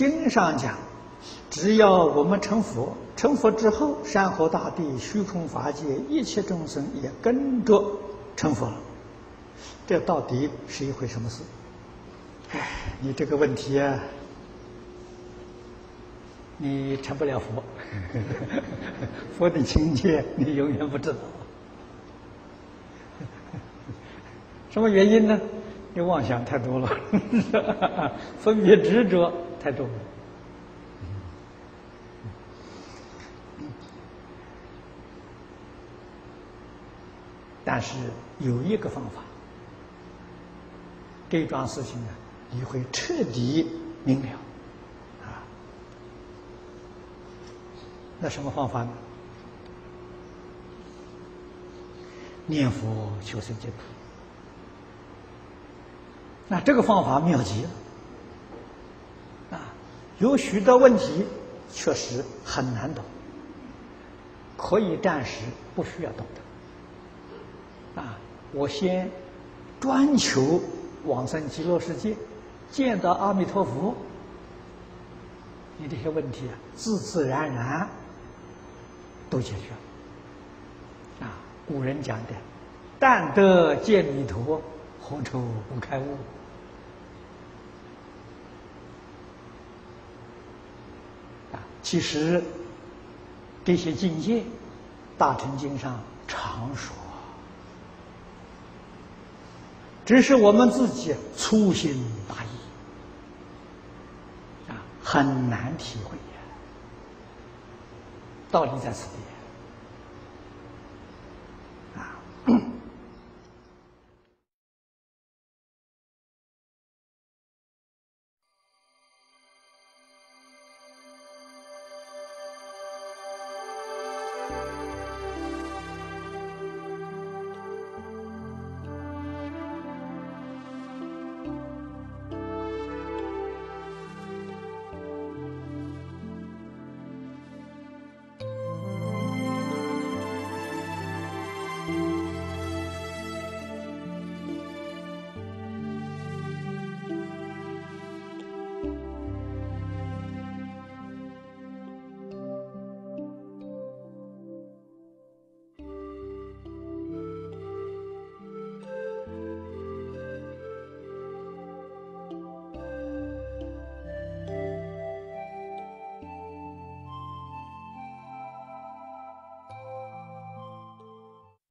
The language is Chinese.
经上讲，只要我们成佛，成佛之后，山河大地、虚空法界一切众生也跟着成佛。这到底是一回什么事？哎，你这个问题啊，你成不了佛，佛的境界你永远不知道。什么原因呢？妄想太多了，分别执着太多了。但是有一个方法。这桩事情呢，你会彻底明了，啊，那什么方法呢？念佛求生净土。那这个方法妙极了，啊，有许多问题确实很难懂，可以暂时不需要懂的，啊，我先专求。往生极乐世界，见到阿弥陀佛，你这些问题啊，自自然然都解决了。啊，古人讲的“但得见弥陀，何愁不开悟”。啊，其实这些境界，《大乘经》上常说。只是我们自己粗心大意啊，很难体会呀。道理在此地。